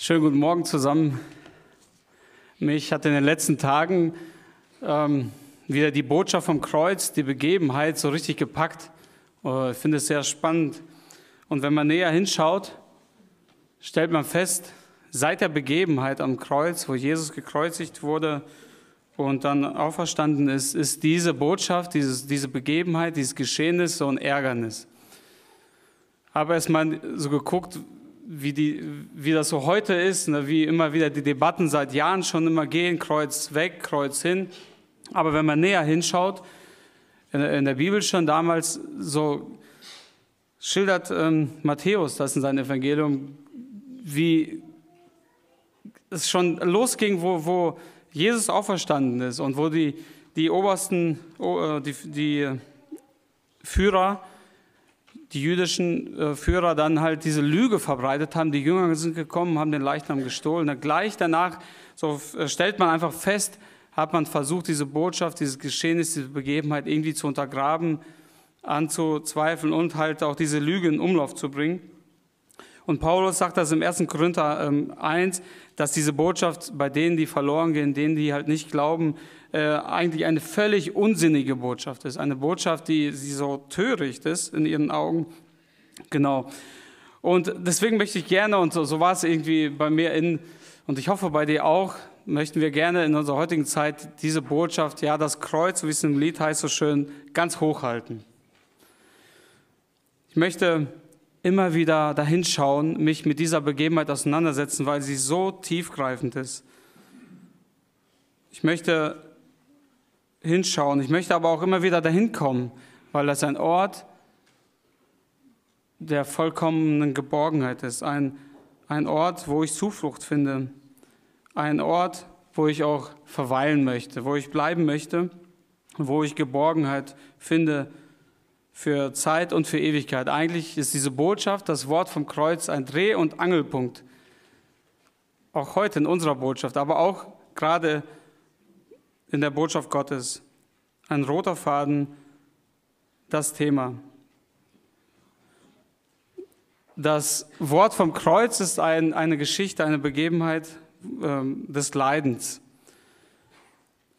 Schönen guten Morgen zusammen. Mich hat in den letzten Tagen ähm, wieder die Botschaft vom Kreuz, die Begebenheit so richtig gepackt. Oh, ich finde es sehr spannend. Und wenn man näher hinschaut, stellt man fest, seit der Begebenheit am Kreuz, wo Jesus gekreuzigt wurde und dann auferstanden ist, ist diese Botschaft, dieses, diese Begebenheit, dieses Geschehnis so ein Ärgernis. Aber erstmal so geguckt, wie, die, wie das so heute ist, ne, wie immer wieder die Debatten seit Jahren schon immer gehen, Kreuz weg, Kreuz hin. Aber wenn man näher hinschaut, in, in der Bibel schon damals so schildert ähm, Matthäus das in seinem Evangelium, wie es schon losging, wo, wo Jesus auferstanden ist und wo die, die obersten, oh, die, die Führer die jüdischen äh, Führer dann halt diese Lüge verbreitet haben. Die Jünger sind gekommen, haben den Leichnam gestohlen. Und gleich danach so äh, stellt man einfach fest, hat man versucht, diese Botschaft, dieses Geschehnis, diese Begebenheit irgendwie zu untergraben, anzuzweifeln und halt auch diese Lüge in Umlauf zu bringen. Und Paulus sagt das im 1. Korinther 1, ähm, dass diese Botschaft bei denen, die verloren gehen, denen, die halt nicht glauben, äh, eigentlich eine völlig unsinnige Botschaft ist. Eine Botschaft, die, die so töricht ist in ihren Augen. Genau. Und deswegen möchte ich gerne, und so, so war es irgendwie bei mir in, und ich hoffe bei dir auch, möchten wir gerne in unserer heutigen Zeit diese Botschaft, ja, das Kreuz, wie es im Lied heißt so schön, ganz hochhalten. Ich möchte immer wieder dahinschauen, mich mit dieser Begebenheit auseinandersetzen, weil sie so tiefgreifend ist. Ich möchte hinschauen, ich möchte aber auch immer wieder dahin kommen, weil das ein Ort der vollkommenen Geborgenheit ist, ein, ein Ort, wo ich Zuflucht finde, ein Ort, wo ich auch verweilen möchte, wo ich bleiben möchte, wo ich Geborgenheit finde für Zeit und für Ewigkeit. Eigentlich ist diese Botschaft, das Wort vom Kreuz, ein Dreh- und Angelpunkt. Auch heute in unserer Botschaft, aber auch gerade in der Botschaft Gottes. Ein roter Faden, das Thema. Das Wort vom Kreuz ist ein, eine Geschichte, eine Begebenheit ähm, des Leidens.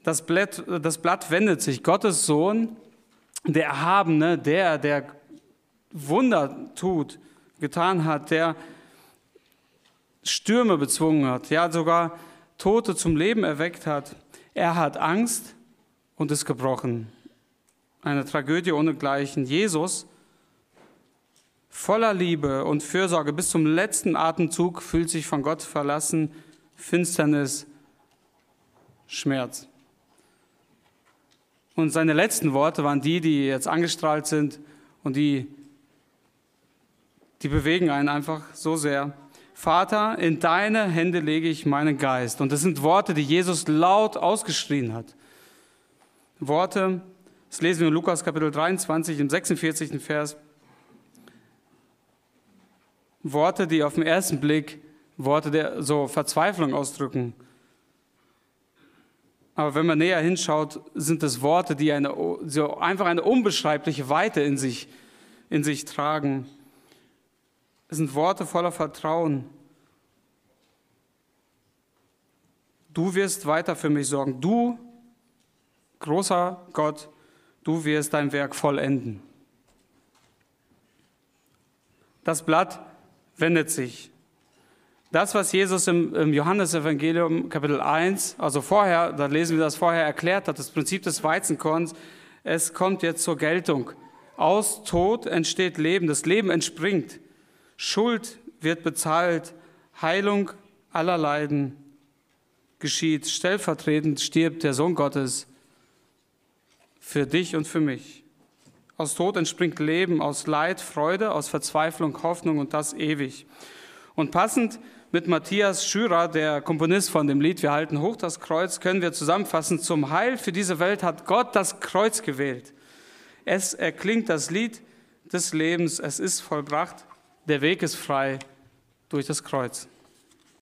Das Blatt, das Blatt wendet sich. Gottes Sohn der Erhabene, der, der Wunder tut, getan hat, der Stürme bezwungen hat, ja sogar Tote zum Leben erweckt hat. Er hat Angst und ist gebrochen. Eine Tragödie ohnegleichen. Jesus, voller Liebe und Fürsorge bis zum letzten Atemzug, fühlt sich von Gott verlassen, Finsternis, Schmerz. Und seine letzten Worte waren die, die jetzt angestrahlt sind und die, die bewegen einen einfach so sehr. Vater, in deine Hände lege ich meinen Geist. Und das sind Worte, die Jesus laut ausgeschrien hat. Worte, das lesen wir in Lukas Kapitel 23 im 46. Vers. Worte, die auf den ersten Blick Worte der so Verzweiflung ausdrücken. Aber wenn man näher hinschaut, sind es Worte, die eine, so einfach eine unbeschreibliche Weite in sich, in sich tragen. Es sind Worte voller Vertrauen. Du wirst weiter für mich sorgen. Du, großer Gott, du wirst dein Werk vollenden. Das Blatt wendet sich. Das, was Jesus im, im Johannesevangelium Kapitel 1, also vorher, da lesen wir das vorher erklärt hat, das Prinzip des Weizenkorns, es kommt jetzt zur Geltung. Aus Tod entsteht Leben, das Leben entspringt. Schuld wird bezahlt, Heilung aller Leiden geschieht. Stellvertretend stirbt der Sohn Gottes für dich und für mich. Aus Tod entspringt Leben, aus Leid Freude, aus Verzweiflung Hoffnung und das ewig. Und passend mit Matthias Schürer, der Komponist von dem Lied Wir halten hoch das Kreuz, können wir zusammenfassen, zum Heil für diese Welt hat Gott das Kreuz gewählt. Es erklingt das Lied des Lebens, es ist vollbracht, der Weg ist frei durch das Kreuz.